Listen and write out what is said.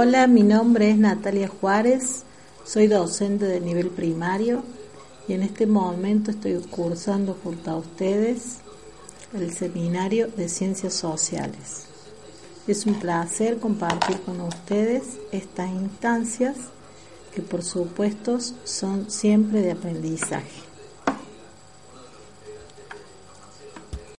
Hola, mi nombre es Natalia Juárez, soy docente de nivel primario y en este momento estoy cursando junto a ustedes el seminario de ciencias sociales. Es un placer compartir con ustedes estas instancias que por supuesto son siempre de aprendizaje.